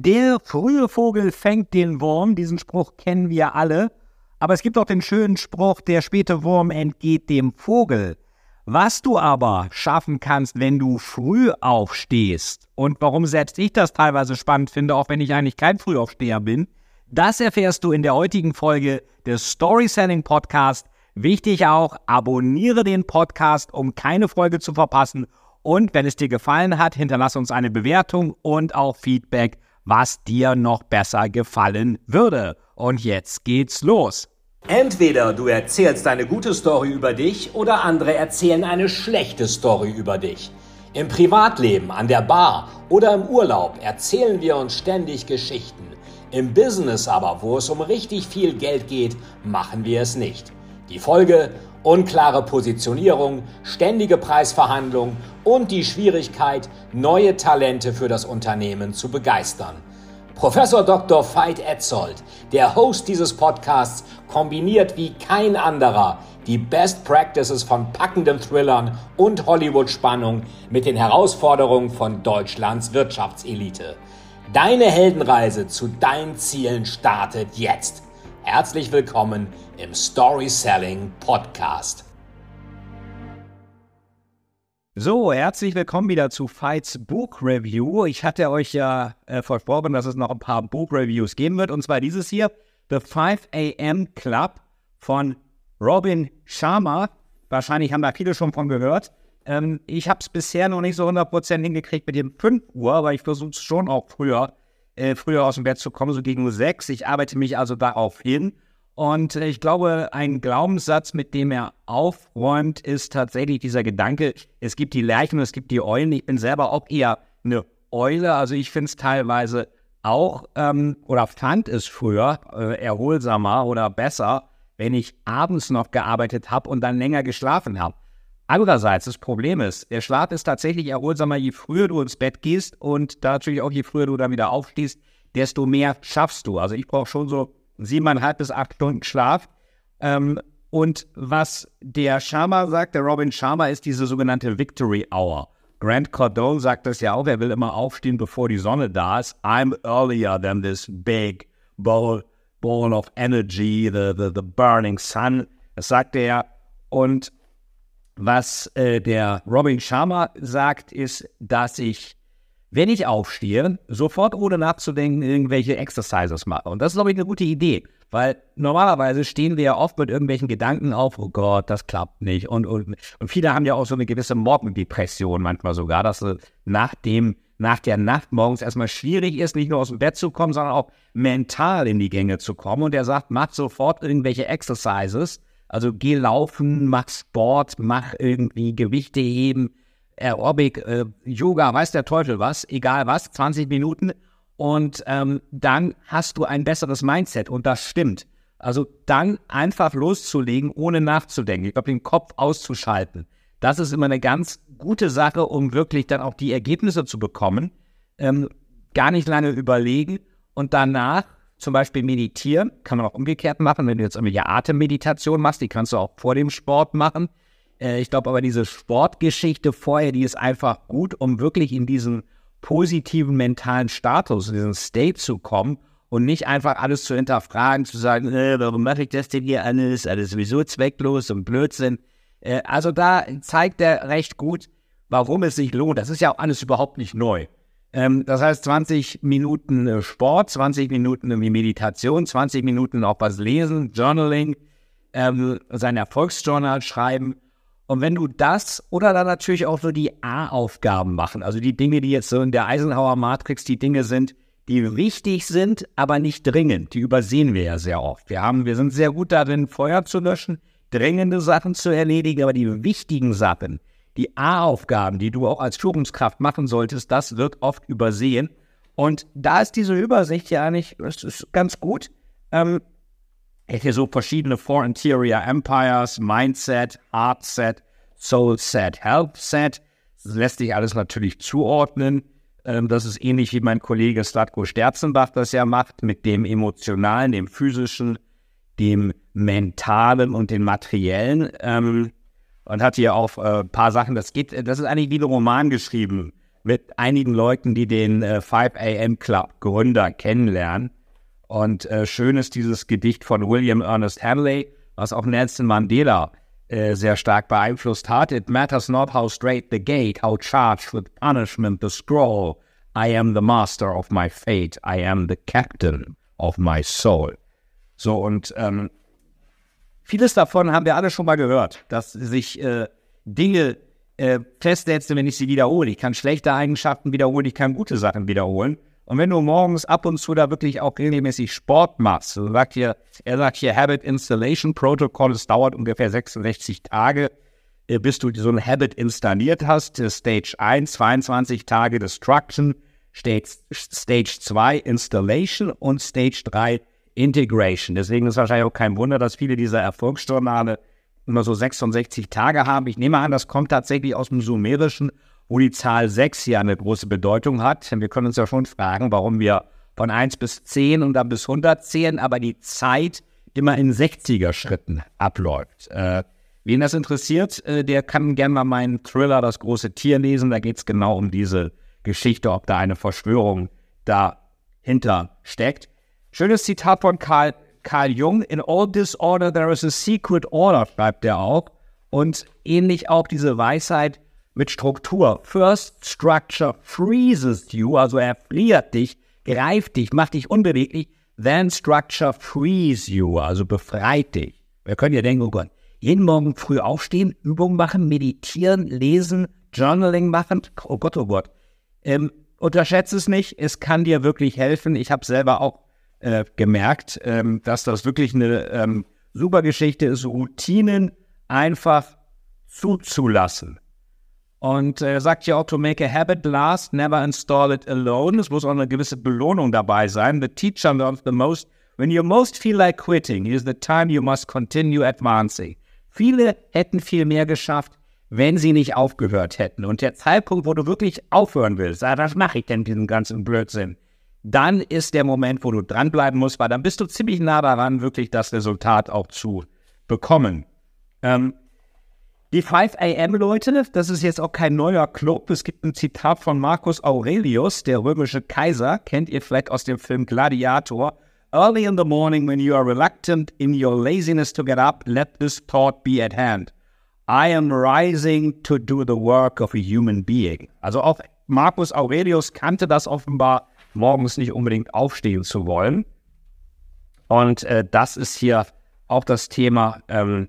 Der frühe Vogel fängt den Wurm. Diesen Spruch kennen wir alle. Aber es gibt auch den schönen Spruch, der späte Wurm entgeht dem Vogel. Was du aber schaffen kannst, wenn du früh aufstehst und warum selbst ich das teilweise spannend finde, auch wenn ich eigentlich kein Frühaufsteher bin, das erfährst du in der heutigen Folge des Story Selling Podcast. Wichtig auch, abonniere den Podcast, um keine Folge zu verpassen. Und wenn es dir gefallen hat, hinterlass uns eine Bewertung und auch Feedback was dir noch besser gefallen würde. Und jetzt geht's los. Entweder du erzählst eine gute Story über dich oder andere erzählen eine schlechte Story über dich. Im Privatleben, an der Bar oder im Urlaub erzählen wir uns ständig Geschichten. Im Business aber, wo es um richtig viel Geld geht, machen wir es nicht. Die Folge unklare Positionierung, ständige Preisverhandlungen und die Schwierigkeit, neue Talente für das Unternehmen zu begeistern. Professor Dr. Veit Etzold, der Host dieses Podcasts, kombiniert wie kein anderer die Best Practices von packenden Thrillern und Hollywood-Spannung mit den Herausforderungen von Deutschlands Wirtschaftselite. Deine Heldenreise zu deinen Zielen startet jetzt. Herzlich willkommen im Story Selling Podcast. So, herzlich willkommen wieder zu Fights Book Review. Ich hatte euch ja äh, versprochen, dass es noch ein paar Book Reviews geben wird. Und zwar dieses hier, The 5 AM Club von Robin Sharma. Wahrscheinlich haben da viele schon von gehört. Ähm, ich habe es bisher noch nicht so 100% hingekriegt mit dem 5 Uhr, aber ich versuche es schon auch früher äh, früher aus dem Bett zu kommen, so gegen sechs. Ich arbeite mich also darauf hin. Und äh, ich glaube, ein Glaubenssatz, mit dem er aufräumt, ist tatsächlich dieser Gedanke, es gibt die Lerchen und es gibt die Eulen. Ich bin selber auch eher eine Eule. Also ich finde es teilweise auch ähm, oder fand es früher äh, erholsamer oder besser, wenn ich abends noch gearbeitet habe und dann länger geschlafen habe. Andererseits, das Problem ist, der Schlaf ist tatsächlich erholsamer, je früher du ins Bett gehst und natürlich auch je früher du dann wieder aufstehst, desto mehr schaffst du. Also ich brauche schon so siebeneinhalb bis acht Stunden Schlaf. Ähm, und was der Sharma sagt, der Robin Sharma, ist diese sogenannte Victory Hour. Grant Cardone sagt das ja auch, er will immer aufstehen, bevor die Sonne da ist. I'm earlier than this big ball, ball of energy, the, the, the burning sun. Das sagt er. Und was äh, der Robin Sharma sagt, ist, dass ich, wenn ich aufstehe, sofort ohne nachzudenken irgendwelche Exercises mache. Und das ist, glaube ich, eine gute Idee. Weil normalerweise stehen wir ja oft mit irgendwelchen Gedanken auf, oh Gott, das klappt nicht. Und, und, und viele haben ja auch so eine gewisse Morgendepression manchmal sogar, dass es nach dem, nach der Nacht morgens erstmal schwierig ist, nicht nur aus dem Bett zu kommen, sondern auch mental in die Gänge zu kommen. Und er sagt, mach sofort irgendwelche Exercises, also geh laufen, mach Sport, mach irgendwie Gewichte heben, Aerobic, äh, Yoga, weiß der Teufel was, egal was, 20 Minuten. Und ähm, dann hast du ein besseres Mindset und das stimmt. Also dann einfach loszulegen, ohne nachzudenken. Ich glaube, den Kopf auszuschalten. Das ist immer eine ganz gute Sache, um wirklich dann auch die Ergebnisse zu bekommen. Ähm, gar nicht lange überlegen und danach zum Beispiel meditieren, kann man auch umgekehrt machen, wenn du jetzt irgendwelche Atemmeditation machst, die kannst du auch vor dem Sport machen. Äh, ich glaube aber, diese Sportgeschichte vorher, die ist einfach gut, um wirklich in diesen positiven mentalen Status, in diesen State zu kommen und nicht einfach alles zu hinterfragen, zu sagen, äh, warum mache ich das denn hier alles, alles sowieso zwecklos und Blödsinn. Äh, also da zeigt er recht gut, warum es sich lohnt. Das ist ja auch alles überhaupt nicht neu. Ähm, das heißt 20 Minuten äh, Sport, 20 Minuten Meditation, 20 Minuten auch was lesen, Journaling, ähm, sein Erfolgsjournal schreiben. Und wenn du das oder dann natürlich auch so die A-Aufgaben machen, also die Dinge, die jetzt so in der Eisenhower Matrix die Dinge sind, die wichtig sind, aber nicht dringend. Die übersehen wir ja sehr oft. Wir haben, wir sind sehr gut darin, Feuer zu löschen, dringende Sachen zu erledigen, aber die wichtigen Sachen, die A-Aufgaben, die du auch als Führungskraft machen solltest, das wird oft übersehen. Und da ist diese Übersicht ja eigentlich ganz gut. Ähm, hier so verschiedene Four Interior Empires, Mindset, Heart Set, Soul Set, Health Set. Das lässt sich alles natürlich zuordnen. Ähm, das ist ähnlich wie mein Kollege Slatko Sterzenbach das ja macht, mit dem emotionalen, dem physischen, dem mentalen und dem materiellen. Ähm, und hat hier auch ein äh, paar Sachen, das geht, das ist eigentlich wie ein Roman geschrieben. mit einigen Leuten, die den äh, 5 AM Club Gründer kennenlernen. Und äh, schön ist dieses Gedicht von William Ernest Henley, was auch Nelson Mandela äh, sehr stark beeinflusst hat. It matters not how straight the gate, how charged with punishment the scroll. I am the master of my fate. I am the captain of my soul. So, und ähm, vieles davon haben wir alle schon mal gehört, dass sich äh, Dinge äh, festsetze, wenn ich sie wiederhole. Ich kann schlechte Eigenschaften wiederholen, ich kann gute Sachen wiederholen. Und wenn du morgens ab und zu da wirklich auch regelmäßig Sport machst, so sagt hier, er sagt hier Habit Installation Protocol, es dauert ungefähr 66 Tage, äh, bis du so ein Habit installiert hast. Stage 1, 22 Tage Destruction, Stage, Stage 2 Installation und Stage 3 Integration. Deswegen ist wahrscheinlich auch kein Wunder, dass viele dieser Erfolgsjournale immer so 66 Tage haben. Ich nehme an, das kommt tatsächlich aus dem Sumerischen, wo die Zahl 6 ja eine große Bedeutung hat. Wir können uns ja schon fragen, warum wir von 1 bis 10 und dann bis 100 zählen, aber die Zeit immer in 60er Schritten abläuft. Äh, wen das interessiert, äh, der kann gerne mal meinen Thriller Das große Tier lesen. Da geht es genau um diese Geschichte, ob da eine Verschwörung dahinter steckt. Schönes Zitat von Karl Carl Jung, in all disorder there is a secret order, schreibt er auch. Und ähnlich auch diese Weisheit mit Struktur. First structure freezes you, also er friert dich, greift dich, macht dich unbeweglich. Then structure frees you, also befreit dich. Wir können ja denken, oh Gott, jeden Morgen früh aufstehen, Übungen machen, meditieren, lesen, Journaling machen. Oh Gott, oh Gott. Ähm, unterschätze es nicht, es kann dir wirklich helfen. Ich habe selber auch äh, gemerkt, ähm, dass das wirklich eine ähm, super Geschichte ist, Routinen einfach zuzulassen. Und äh, sagt ja auch, to make a habit last, never install it alone. Es muss auch eine gewisse Belohnung dabei sein. The teacher learns the most. When you most feel like quitting, is the time you must continue advancing. Viele hätten viel mehr geschafft, wenn sie nicht aufgehört hätten. Und der Zeitpunkt, wo du wirklich aufhören willst, ah, was mache ich denn diesen ganzen Blödsinn? Dann ist der Moment, wo du dranbleiben musst, weil dann bist du ziemlich nah daran, wirklich das Resultat auch zu bekommen. Ähm, die 5 AM-Leute, das ist jetzt auch kein neuer Club. Es gibt ein Zitat von Marcus Aurelius, der römische Kaiser, kennt ihr vielleicht aus dem Film Gladiator. Early in the morning, when you are reluctant in your laziness to get up, let this thought be at hand. I am rising to do the work of a human being. Also auch Marcus Aurelius kannte das offenbar morgens nicht unbedingt aufstehen zu wollen. Und äh, das ist hier auch das Thema. Ähm,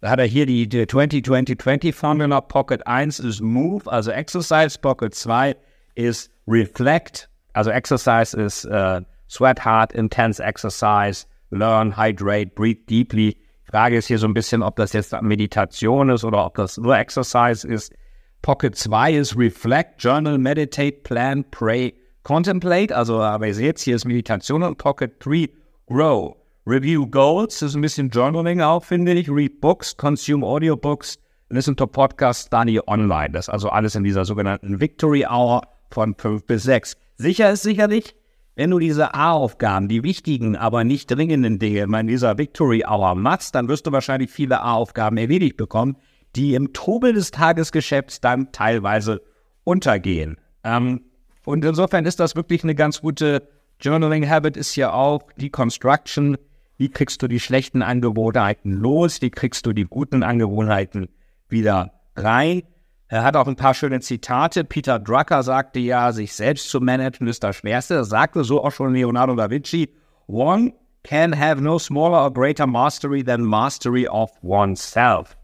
da hat er hier die, die 20-20-20 Formula. Pocket 1 ist Move, also Exercise. Pocket 2 ist Reflect. Also Exercise ist äh, Sweat Hard, Intense Exercise, Learn, Hydrate, Breathe Deeply. Frage ist hier so ein bisschen, ob das jetzt Meditation ist oder ob das nur Exercise ist. Pocket 2 ist Reflect, Journal, Meditate, Plan, Pray, Contemplate, also aber ihr seht, hier ist Meditation und Pocket 3 Grow. Review Goals, das ist ein bisschen Journaling auch, finde ich. Read Books, Consume Audiobooks, Listen to Podcasts, Study Online. Das ist also alles in dieser sogenannten Victory Hour von 5 bis 6. Sicher ist sicherlich, wenn du diese A-Aufgaben, die wichtigen, aber nicht dringenden Dinge in dieser Victory Hour machst, dann wirst du wahrscheinlich viele A-Aufgaben erledigt bekommen, die im Trubel des Tagesgeschäfts dann teilweise untergehen. Ähm, und insofern ist das wirklich eine ganz gute Journaling Habit ist ja auch die Construction. Wie kriegst du die schlechten Angewohnheiten los? Wie kriegst du die guten Angewohnheiten wieder rein? Er hat auch ein paar schöne Zitate. Peter Drucker sagte ja, sich selbst zu managen ist das Schwerste. Das sagte so auch schon Leonardo da Vinci. One can have no smaller or greater mastery than mastery of oneself.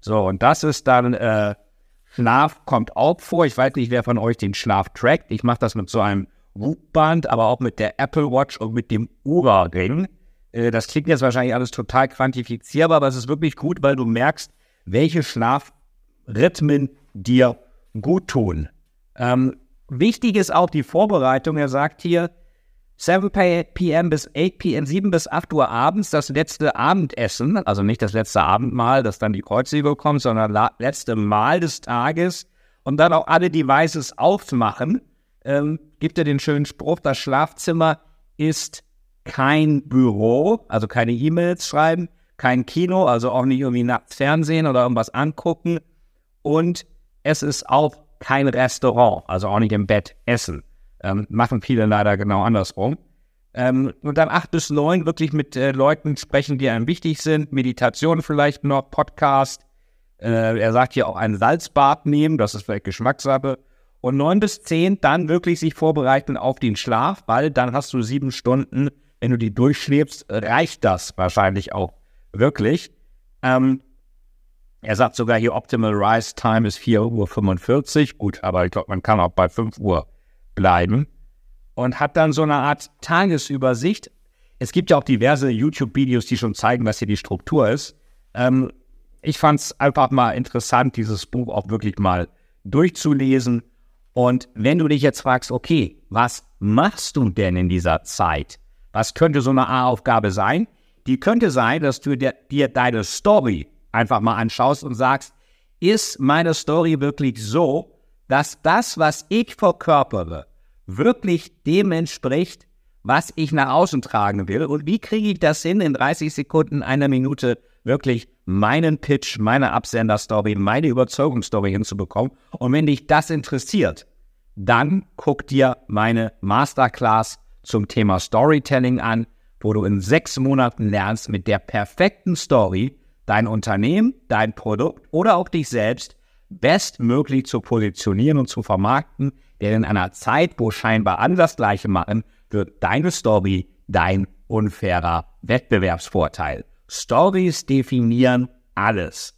So, und das ist dann äh, Schlaf kommt auch vor. Ich weiß nicht, wer von euch den Schlaf trackt. Ich mache das mit so einem Whoop-Band, aber auch mit der Apple Watch und mit dem Ura-Ring. Äh, das klingt jetzt wahrscheinlich alles total quantifizierbar, aber es ist wirklich gut, weil du merkst, welche Schlafrhythmen dir gut tun. Ähm, wichtig ist auch die Vorbereitung. Er sagt hier, 7 p.m. bis 8 p.m., 7 bis 8 Uhr abends das letzte Abendessen, also nicht das letzte Abendmahl, das dann die Kreuzigung kommt, sondern letzte Mahl des Tages und dann auch alle Devices aufmachen, ähm, gibt er den schönen Spruch, das Schlafzimmer ist kein Büro, also keine E-Mails schreiben, kein Kino, also auch nicht irgendwie nachts Fernsehen oder irgendwas angucken und es ist auch kein Restaurant, also auch nicht im Bett essen. Ähm, machen viele leider genau andersrum. Ähm, und dann acht bis neun wirklich mit äh, Leuten sprechen, die einem wichtig sind. Meditation vielleicht noch, Podcast. Äh, er sagt hier auch ein Salzbad nehmen, das ist vielleicht Geschmackssache. Und neun bis zehn dann wirklich sich vorbereiten auf den Schlaf, weil dann hast du sieben Stunden, wenn du die durchschläfst, reicht das wahrscheinlich auch wirklich. Ähm, er sagt sogar hier, Optimal Rise Time ist 4.45 Uhr. Gut, aber ich glaube, man kann auch bei 5 Uhr bleiben. Und hat dann so eine Art Tagesübersicht. Es gibt ja auch diverse YouTube-Videos, die schon zeigen, was hier die Struktur ist. Ähm, ich fand es einfach mal interessant, dieses Buch auch wirklich mal durchzulesen. Und wenn du dich jetzt fragst, okay, was machst du denn in dieser Zeit? Was könnte so eine A-Aufgabe sein? Die könnte sein, dass du dir, dir deine Story einfach mal anschaust und sagst, ist meine Story wirklich so, dass das, was ich verkörpere, wirklich dem entspricht, was ich nach außen tragen will? Und wie kriege ich das hin, in 30 Sekunden, einer Minute wirklich meinen Pitch, meine Absender-Story, meine Überzeugungsstory hinzubekommen? Und wenn dich das interessiert, dann guck dir meine Masterclass zum Thema Storytelling an, wo du in sechs Monaten lernst, mit der perfekten Story dein Unternehmen, dein Produkt oder auch dich selbst bestmöglich zu positionieren und zu vermarkten, denn in einer Zeit, wo scheinbar das Gleiche machen, wird deine Story dein unfairer Wettbewerbsvorteil. Stories definieren alles.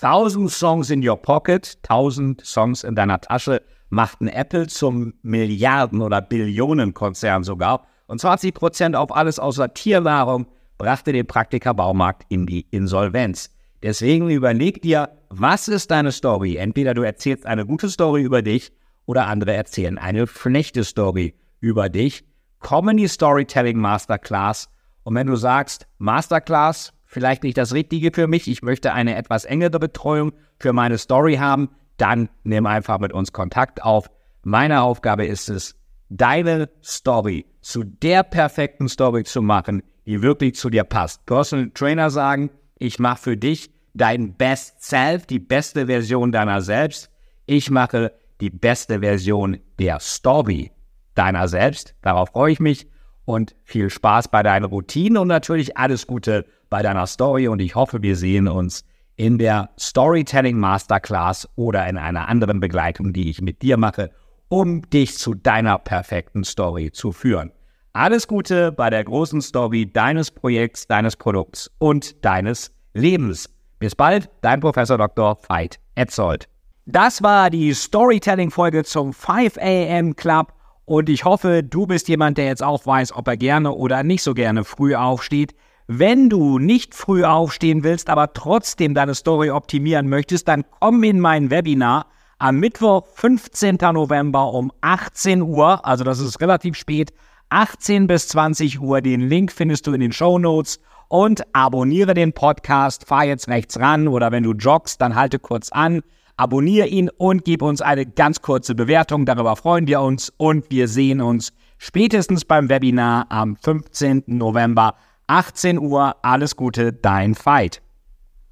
1000 Songs in your pocket, 1000 Songs in deiner Tasche macht ein Apple zum Milliarden- oder Billionenkonzern sogar und 20 Prozent auf alles außer Tiernahrung brachte den Praktiker Baumarkt in die Insolvenz. Deswegen überleg dir, was ist deine Story? Entweder du erzählst eine gute Story über dich oder andere erzählen eine schlechte Story über dich. Komm in die Storytelling Masterclass und wenn du sagst, Masterclass, vielleicht nicht das Richtige für mich, ich möchte eine etwas engere Betreuung für meine Story haben, dann nimm einfach mit uns Kontakt auf. Meine Aufgabe ist es, deine Story zu der perfekten Story zu machen, die wirklich zu dir passt. Personal Trainer sagen, ich mache für dich dein Best Self, die beste Version deiner selbst. Ich mache die beste Version der Story deiner selbst. Darauf freue ich mich und viel Spaß bei deiner Routine und natürlich alles Gute bei deiner Story und ich hoffe, wir sehen uns in der Storytelling Masterclass oder in einer anderen Begleitung, die ich mit dir mache, um dich zu deiner perfekten Story zu führen. Alles Gute bei der großen Story deines Projekts, deines Produkts und deines Lebens. Bis bald, dein Professor Dr. Veit Etzold. Das war die Storytelling-Folge zum 5 AM Club und ich hoffe, du bist jemand, der jetzt auch weiß, ob er gerne oder nicht so gerne früh aufsteht. Wenn du nicht früh aufstehen willst, aber trotzdem deine Story optimieren möchtest, dann komm in mein Webinar am Mittwoch, 15. November um 18 Uhr, also das ist relativ spät, 18 bis 20 Uhr. Den Link findest du in den Show Notes. Und abonniere den Podcast, fahr jetzt rechts ran oder wenn du joggst, dann halte kurz an, abonniere ihn und gib uns eine ganz kurze Bewertung. Darüber freuen wir uns und wir sehen uns spätestens beim Webinar am 15. November, 18 Uhr. Alles Gute, dein Fight.